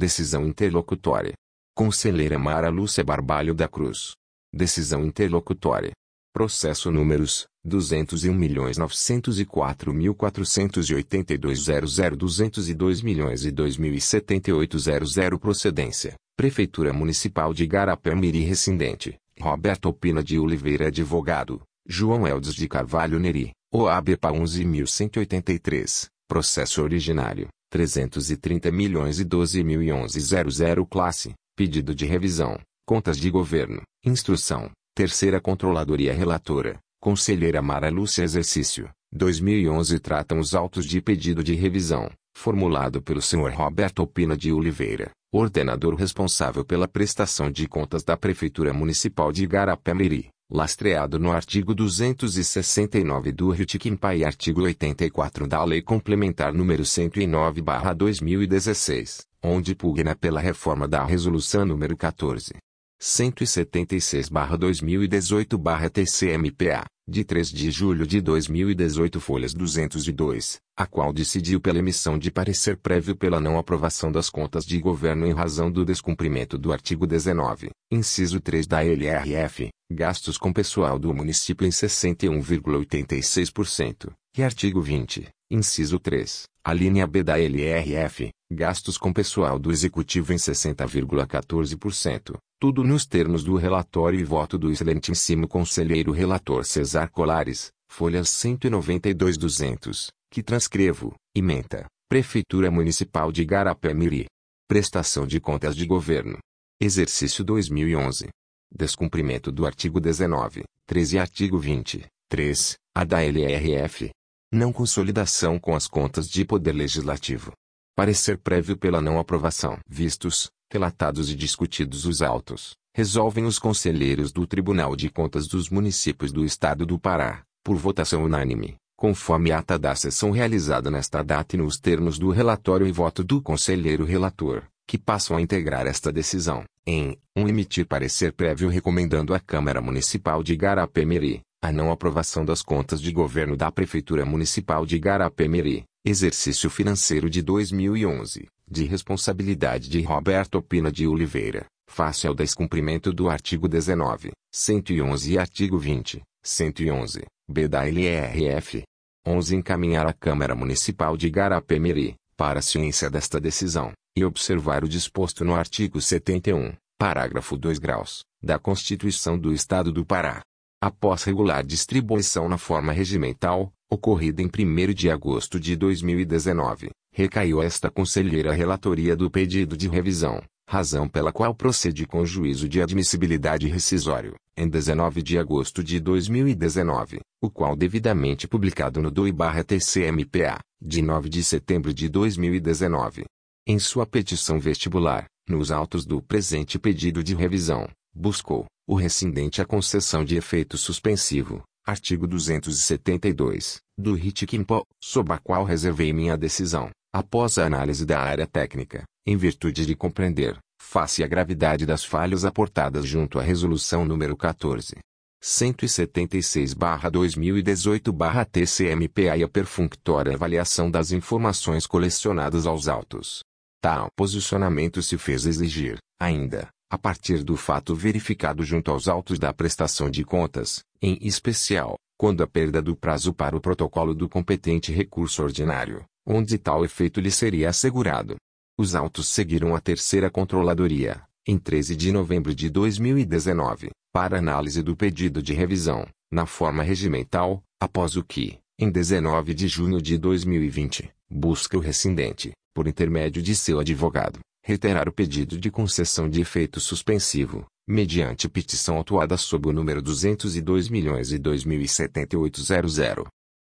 Decisão interlocutória. Conselheira Mara Lúcia Barbalho da Cruz. Decisão interlocutória. Processo números 201.904.482.00 milhões e 2.078.00 Procedência. Prefeitura Municipal de Garapé-Miri Rescindente. Roberto Opina de Oliveira Advogado. João Eldes de Carvalho Neri. OABPA 11.183. Processo originário. 330 milhões e 12 mil e 11 00 classe. Pedido de revisão. Contas de governo. Instrução. Terceira Controladoria Relatora. Conselheira Mara Lúcia Exercício. 2011 tratam os autos de pedido de revisão, formulado pelo Sr. Roberto Opina de Oliveira, ordenador responsável pela prestação de contas da Prefeitura Municipal de Igarapé-Miri, lastreado no artigo 269 do RITICMPA e artigo 84 da Lei Complementar nº 109/2016, onde pugna pela reforma da Resolução nº 14. 176-2018-TCMPA, de 3 de julho de 2018 folhas 202, a qual decidiu pela emissão de parecer prévio pela não aprovação das contas de governo em razão do descumprimento do artigo 19, inciso 3 da LRF, gastos com pessoal do município em 61,86%, e artigo 20, inciso 3, a linha B da LRF, gastos com pessoal do executivo em 60,14%, tudo nos termos do relatório e voto do excelentíssimo conselheiro relator Cesar Colares, folhas 192-200, que transcrevo, ementa, Prefeitura Municipal de Garapé-Miri. Prestação de contas de governo. Exercício 2011. Descumprimento do artigo 19, 13 e artigo 20, 3, a da LRF. Não consolidação com as contas de Poder Legislativo. Parecer prévio pela não aprovação. Vistos, relatados e discutidos os autos, resolvem os conselheiros do Tribunal de Contas dos Municípios do Estado do Pará, por votação unânime, conforme ata da sessão realizada nesta data e nos termos do relatório e voto do conselheiro relator, que passam a integrar esta decisão, em 1. Um, emitir parecer prévio recomendando à Câmara Municipal de Garapé-Miri, a não aprovação das contas de governo da Prefeitura Municipal de Garapé-Miri, exercício financeiro de 2011, de responsabilidade de Roberto Opina de Oliveira, face ao descumprimento do artigo 19, 111 e artigo 20, 111, b da LRF. 11. Encaminhar à Câmara Municipal de Garapé-Miri, para a ciência desta decisão, e observar o disposto no artigo 71, parágrafo 2 graus, da Constituição do Estado do Pará. Após regular distribuição na forma regimental, ocorrida em 1 de agosto de 2019, recaiu esta conselheira a relatoria do pedido de revisão, razão pela qual procede com juízo de admissibilidade rescisório, em 19 de agosto de 2019, o qual devidamente publicado no DOI-TCMPA, de 9 de setembro de 2019. Em sua petição vestibular, nos autos do presente pedido de revisão, buscou, o rescindente a concessão de efeito suspensivo, artigo 272, do RIT Quimpo, sob a qual reservei minha decisão, após a análise da área técnica, em virtude de compreender, face à gravidade das falhas aportadas junto à resolução número 14. 176-2018-TCMPA e a perfunctória avaliação das informações colecionadas aos autos. Tal posicionamento se fez exigir, ainda, a partir do fato verificado junto aos autos da prestação de contas, em especial, quando a perda do prazo para o protocolo do competente recurso ordinário, onde tal efeito lhe seria assegurado. Os autos seguiram a terceira controladoria, em 13 de novembro de 2019, para análise do pedido de revisão, na forma regimental, após o que, em 19 de junho de 2020, busca o rescindente, por intermédio de seu advogado, reiterar o pedido de concessão de efeito suspensivo, mediante petição autuada sob o número 202 milhões e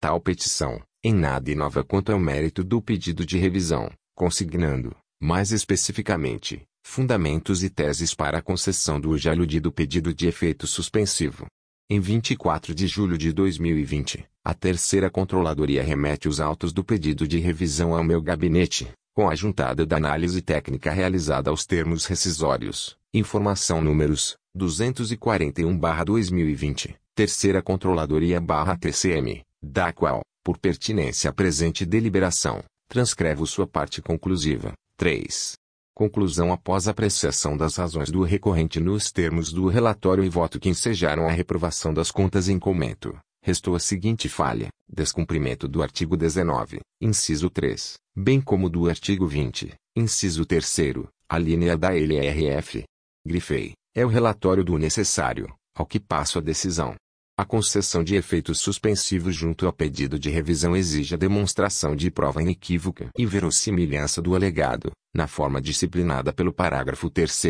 Tal petição, em nada inova quanto ao mérito do pedido de revisão, consignando, mais especificamente, fundamentos e teses para a concessão do já aludido pedido de efeito suspensivo. Em 24 de julho de 2020, a terceira controladoria remete os autos do pedido de revisão ao meu gabinete, com a juntada da análise técnica realizada aos termos rescisórios, informação números 241/2020, Terceira Controladoria/TCM, da qual, por pertinência à presente deliberação, transcrevo sua parte conclusiva. 3. Conclusão após apreciação das razões do recorrente nos termos do relatório e voto que ensejaram a reprovação das contas em comento. Restou a seguinte falha, descumprimento do artigo 19, inciso 3, bem como do artigo 20, inciso 3 a linha da LRF. Grifei, é o relatório do necessário, ao que passo a decisão. A concessão de efeitos suspensivos junto ao pedido de revisão exige a demonstração de prova inequívoca e verossimilhança do alegado, na forma disciplinada pelo parágrafo 3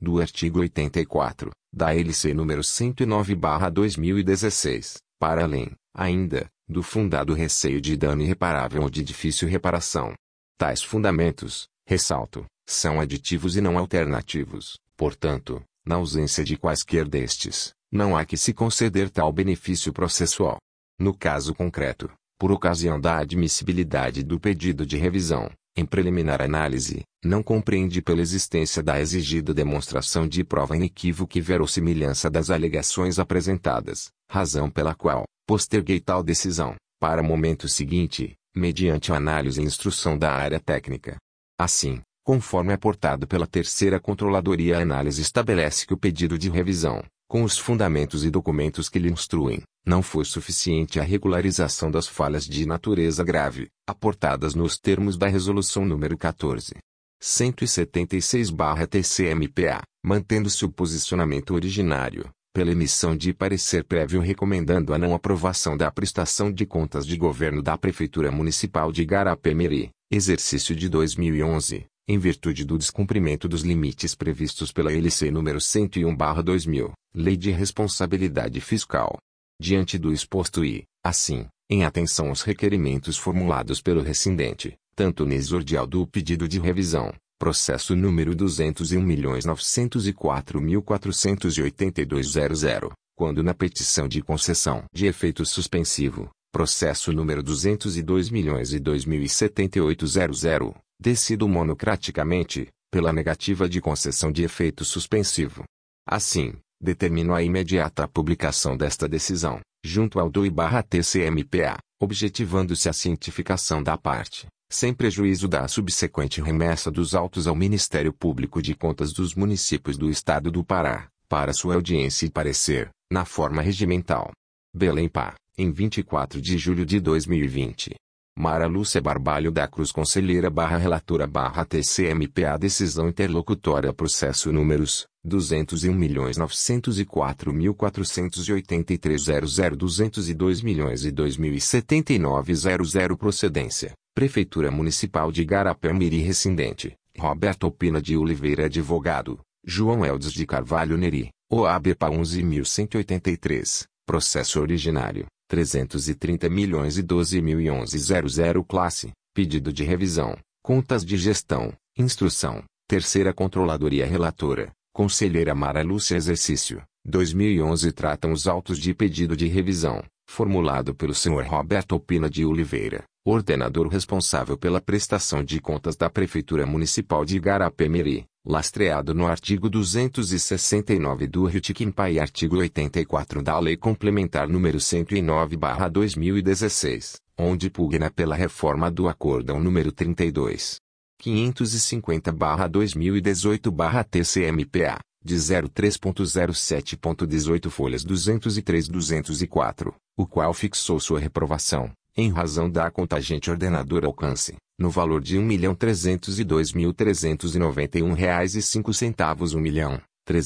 do artigo 84, da LC nº 109/2016, para além, ainda, do fundado receio de dano irreparável ou de difícil reparação. Tais fundamentos, ressalto, são aditivos e não alternativos, portanto, na ausência de quaisquer destes, não há que se conceder tal benefício processual. No caso concreto, por ocasião da admissibilidade do pedido de revisão, em preliminar análise, não compreende pela existência da exigida demonstração de prova inequívoca e verossimilhança das alegações apresentadas, razão pela qual, posterguei tal decisão, para momento seguinte, mediante análise e instrução da área técnica. Assim, conforme aportado pela terceira controladoria a análise estabelece que o pedido de revisão, com os fundamentos e documentos que lhe instruem, não foi suficiente à regularização das falhas de natureza grave, aportadas nos termos da Resolução nº 14. 176-TCMPA, mantendo-se o posicionamento originário, pela emissão de parecer prévio recomendando a não aprovação da prestação de contas de governo da Prefeitura Municipal de Garapé-Meri, exercício de 2011, em virtude do descumprimento dos limites previstos pela LC nº 101/2000, Lei de Responsabilidade Fiscal. Diante do exposto e, assim, em atenção aos requerimentos formulados pelo rescindente, tanto no exordial do pedido de revisão, processo número 201.904.482.00, quando na petição de concessão de efeito suspensivo, processo número 202.002.078.00, decido monocraticamente, pela negativa de concessão de efeito suspensivo. Assim, determino a imediata publicação desta decisão, junto ao DOI-TCMPA, objetivando-se a cientificação da parte, sem prejuízo da subsequente remessa dos autos ao Ministério Público de Contas dos Municípios do Estado do Pará, para sua audiência e parecer, na forma regimental. Belém Pá, em 24 de julho de 2020. Mara Lúcia Barbalho da Cruz Conselheira barra Relatora barra TCMPA Decisão Interlocutória Processo Números 201.904.483.00 milhões e 2.079.00 Procedência. Prefeitura Municipal de Garapé-Miri Rescindente. Roberto Opina de Oliveira Advogado. João Eldes de Carvalho Neri. OABPA 11.183 Processo Originário. 330 milhões e 12 mil e 11 00 classe, pedido de revisão, contas de gestão, instrução, terceira controladoria relatora, conselheira Mara Lúcia exercício, 2011 tratam os autos de pedido de revisão, formulado pelo Sr. Roberto Opina de Oliveira, ordenador responsável pela prestação de contas da Prefeitura Municipal de Igarapé-Miri, lastreado no artigo 269 do RITICMPA e artigo 84 da Lei Complementar nº 109/2016, onde pugna pela reforma do Acórdão nº 32. 550/2018/TCMPA, de 03.07.18 folhas 203-204, o qual fixou sua reprovação, em razão da contagente ordenadora alcance, no valor de R$ 1.302.391,05 milhão, R$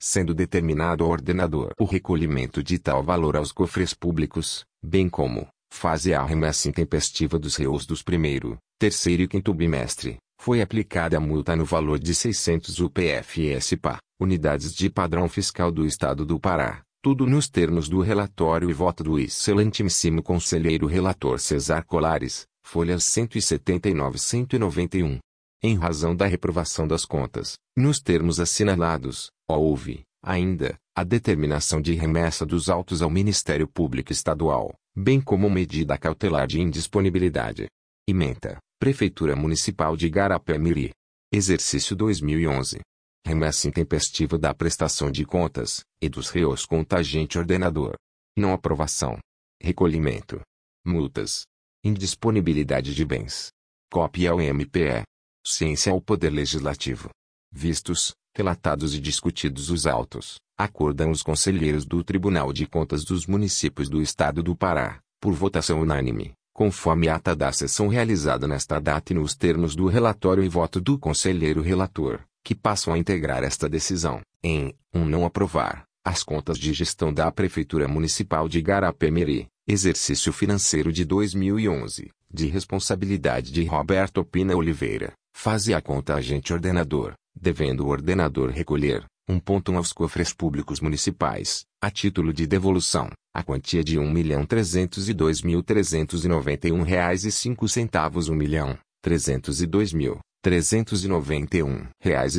sendo determinado ao ordenador o recolhimento de tal valor aos cofres públicos, bem como, fase a remessa intempestiva dos reus dos primeiro, terceiro e quinto bimestre, foi aplicada a multa no valor de 600 UPF-SPA, unidades de padrão fiscal do Estado do Pará, tudo nos termos do relatório e voto do excelentíssimo conselheiro relator Cesar Colares, folhas 179 e 191. Em razão da reprovação das contas, nos termos assinalados, houve, ainda, a determinação de remessa dos autos ao Ministério Público Estadual, bem como medida cautelar de indisponibilidade. Ementa, Prefeitura Municipal de Garapé-Miri. Exercício 2011 remessa intempestiva da prestação de contas, e dos reus com agente ordenador. Não aprovação. Recolhimento. Multas. Indisponibilidade de bens. Cópia ao MPE. Ciência ao Poder Legislativo. Vistos, relatados e discutidos os autos, acordam os conselheiros do Tribunal de Contas dos Municípios do Estado do Pará, por votação unânime, conforme a ata da sessão realizada nesta data e nos termos do relatório e voto do conselheiro relator, que passam a integrar esta decisão, em, um não aprovar, as contas de gestão da Prefeitura Municipal de Garapé-Miri, exercício financeiro de 2011, de responsabilidade de Roberto Pina Oliveira, fase a conta agente ordenador, devendo o ordenador recolher, um ponto aos cofres públicos municipais, a título de devolução, a quantia de 1.302.391,05 reais e cinco centavos 1.302.391 reais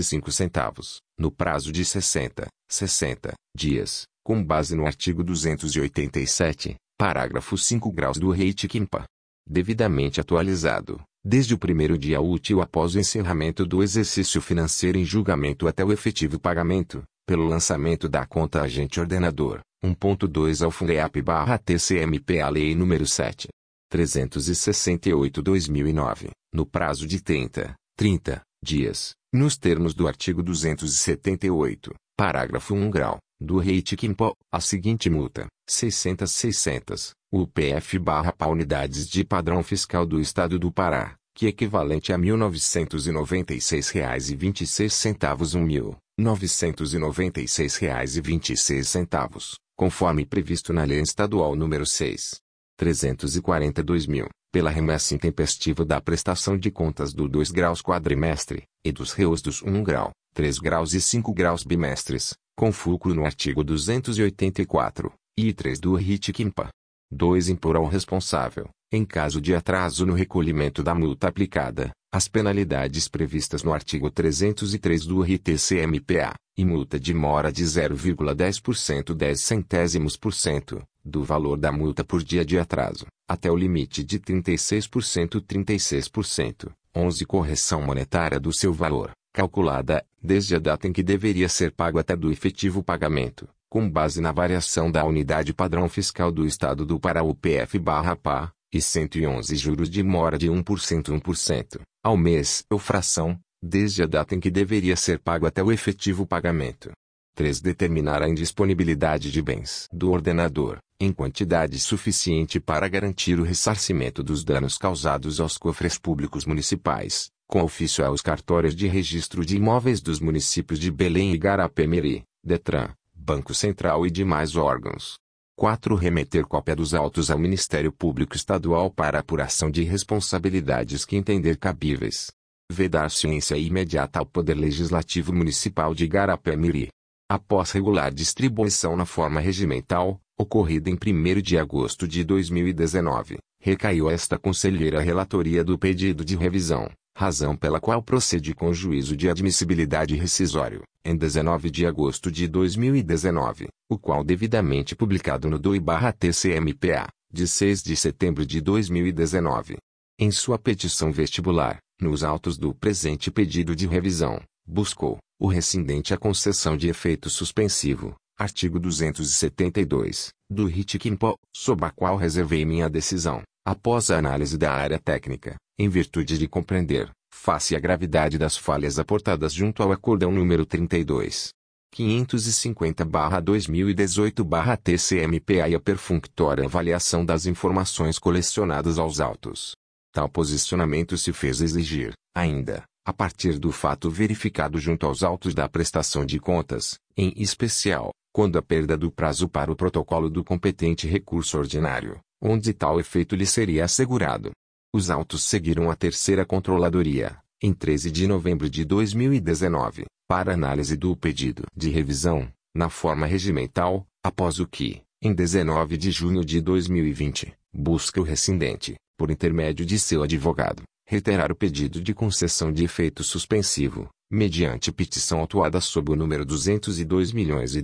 no prazo de 60, 60 dias, com base no artigo 287, parágrafo 5 graus do Reit Quimpa. Devidamente atualizado, desde o primeiro dia útil após o encerramento do exercício financeiro em julgamento até o efetivo pagamento, pelo lançamento da conta agente ordenador, 1.2 ao FUNEAP barra TCMP a Lei nº 7. 368-2009, no prazo de 30, 30 dias, nos termos do artigo 278, parágrafo 1 grau, do Reit Quimpo, a seguinte multa, 600 600, UPF barra PA unidades de padrão fiscal do Estado do Pará, que equivalente a R$ 1.996,26 R$ 1.996,26, conforme previsto na Lei Estadual nº 6. 342 mil, pela remessa intempestiva da prestação de contas do 2 graus quadrimestre, e dos reus dos 1 grau, 3 graus e 5 graus bimestres, com fulcro no artigo 284, e 3 do RIT Quimpa. 2. Impor ao responsável, em caso de atraso no recolhimento da multa aplicada, as penalidades previstas no artigo 303 do RTCMPA, e multa de mora de 0,10% 10 centésimos por cento, do valor da multa por dia de atraso, até o limite de 36% 36%, 11 correção monetária do seu valor, calculada, desde a data em que deveria ser pago até do efetivo pagamento, com base na variação da unidade padrão fiscal do Estado do Pará UPF/PA, e 111 juros de mora de 1% 1%, ao mês ou fração, desde a data em que deveria ser pago até o efetivo pagamento. 3. Determinar a indisponibilidade de bens do ordenador, em quantidade suficiente para garantir o ressarcimento dos danos causados aos cofres públicos municipais, com ofício aos cartórios de registro de imóveis dos municípios de Belém e Garapé-Miri, Detran, Banco Central e demais órgãos. 4. Remeter cópia dos autos ao Ministério Público Estadual para apuração de responsabilidades que entender cabíveis. Vedar ciência imediata ao Poder Legislativo Municipal de Garapé-Miri. Após regular distribuição na forma regimental, ocorrida em 1 de agosto de 2019, recaiu a esta conselheira relatoria do pedido de revisão, razão pela qual procede com juízo de admissibilidade rescisório, em 19 de agosto de 2019, o qual devidamente publicado no DOI-TCMPA, de 6 de setembro de 2019. Em sua petição vestibular, nos autos do presente pedido de revisão, buscou, o rescindente a concessão de efeito suspensivo, artigo 272, do RIT Quimpo, sob a qual reservei minha decisão, após a análise da área técnica, em virtude de compreender, face à gravidade das falhas aportadas junto ao acordão número 32. 550-2018-TCMPA e a perfunctória avaliação das informações colecionadas aos autos. Tal posicionamento se fez exigir, ainda, a partir do fato verificado junto aos autos da prestação de contas, em especial, quando a perda do prazo para o protocolo do competente recurso ordinário, onde tal efeito lhe seria assegurado, os autos seguiram a terceira controladoria, em 13 de novembro de 2019, para análise do pedido de revisão, na forma regimental, após o que, em 19 de junho de 2020, busca o rescindente, por intermédio de seu advogado, reiterar o pedido de concessão de efeito suspensivo, mediante petição autuada sob o número 202 milhões e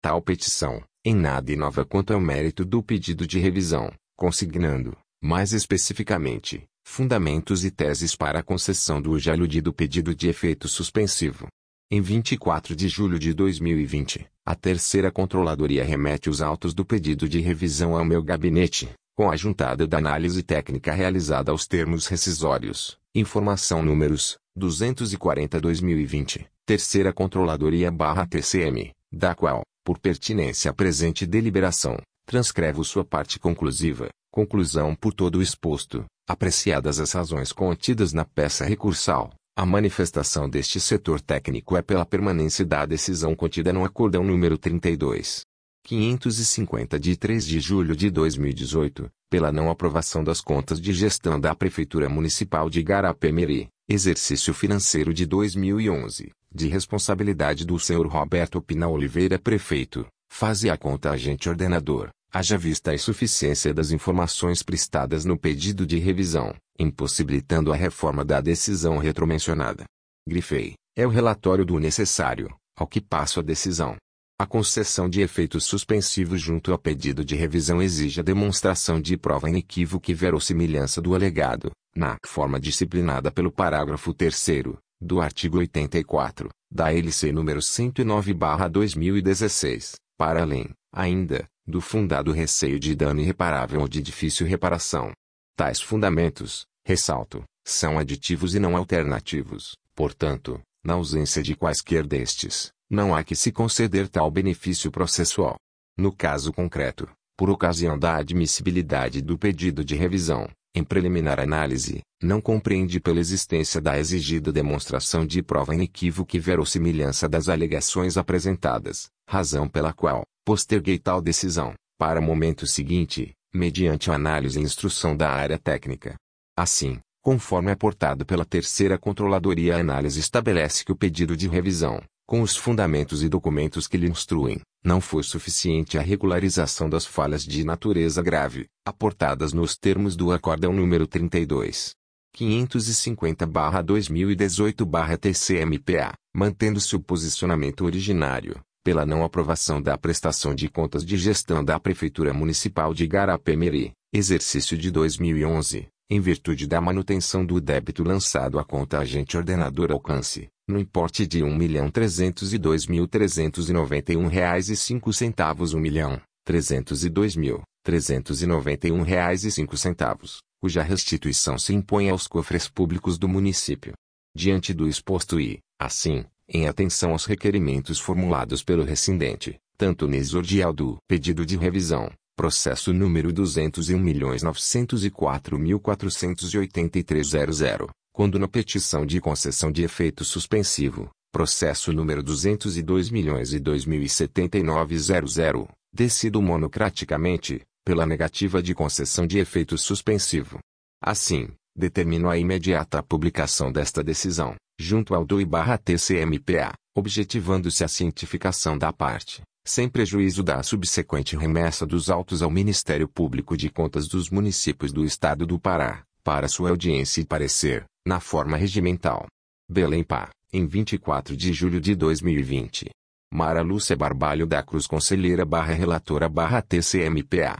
Tal petição, em nada inova quanto ao mérito do pedido de revisão, consignando, mais especificamente, fundamentos e teses para a concessão do já aludido pedido de efeito suspensivo. Em 24 de julho de 2020, a terceira controladoria remete os autos do pedido de revisão ao meu gabinete, com a juntada da análise técnica realizada aos termos rescisórios, informação números 240-2020, Terceira Controladoria barra TCM, da qual, por pertinência à presente deliberação, transcrevo sua parte conclusiva, conclusão por todo o exposto, apreciadas as razões contidas na peça recursal. A manifestação deste setor técnico é pela permanência da decisão contida no Acordão número 32. 550 de 3 de julho de 2018, pela não aprovação das contas de gestão da Prefeitura Municipal de Garapé-Meri, exercício financeiro de 2011, de responsabilidade do Sr. Roberto Pina Oliveira Prefeito, fase a conta agente ordenador, haja vista a insuficiência das informações prestadas no pedido de revisão, impossibilitando a reforma da decisão retromencionada. Grifei, é o relatório do necessário, ao que passo a decisão. A concessão de efeitos suspensivos junto ao pedido de revisão exige a demonstração de prova inequívoca e verossimilhança do alegado, na forma disciplinada pelo parágrafo 3 do artigo 84, da LC número 109/2016, para além, ainda, do fundado receio de dano irreparável ou de difícil reparação. Tais fundamentos, ressalto, são aditivos e não alternativos, portanto, na ausência de quaisquer destes, não há que se conceder tal benefício processual. No caso concreto, por ocasião da admissibilidade do pedido de revisão, em preliminar análise, não compreende pela existência da exigida demonstração de prova inequívoca e verossimilhança das alegações apresentadas, razão pela qual posterguei tal decisão, para momento seguinte, mediante análise e instrução da área técnica. Assim, conforme aportado pela terceira controladoria a análise estabelece que o pedido de revisão, com os fundamentos e documentos que lhe instruem, não foi suficiente a regularização das falhas de natureza grave, aportadas nos termos do Acórdão número 32. 550-2018-TCMPA, mantendo-se o posicionamento originário, pela não aprovação da prestação de contas de gestão da Prefeitura Municipal de Garapé-Meri, exercício de 2011, em virtude da manutenção do débito lançado à conta agente ordenador alcance, no importe de R$ 1.302.391,05 1 milhão, R$ cuja restituição se impõe aos cofres públicos do município. Diante do exposto e, assim, em atenção aos requerimentos formulados pelo rescindente, tanto no exordial do pedido de revisão, processo número 201.904.483.00, quando na petição de concessão de efeito suspensivo, processo número 202.002.079.00, decido monocraticamente, pela negativa de concessão de efeito suspensivo. Assim, determino a imediata publicação desta decisão, junto ao DOI-TCMPA, objetivando-se a cientificação da parte, sem prejuízo da subsequente remessa dos autos ao Ministério Público de Contas dos Municípios do Estado do Pará, para sua audiência e parecer, na forma regimental. Belém Pá, em 24 de julho de 2020. Mara Lúcia Barbalho da Cruz Conselheira barra Relatora barra TCMPA.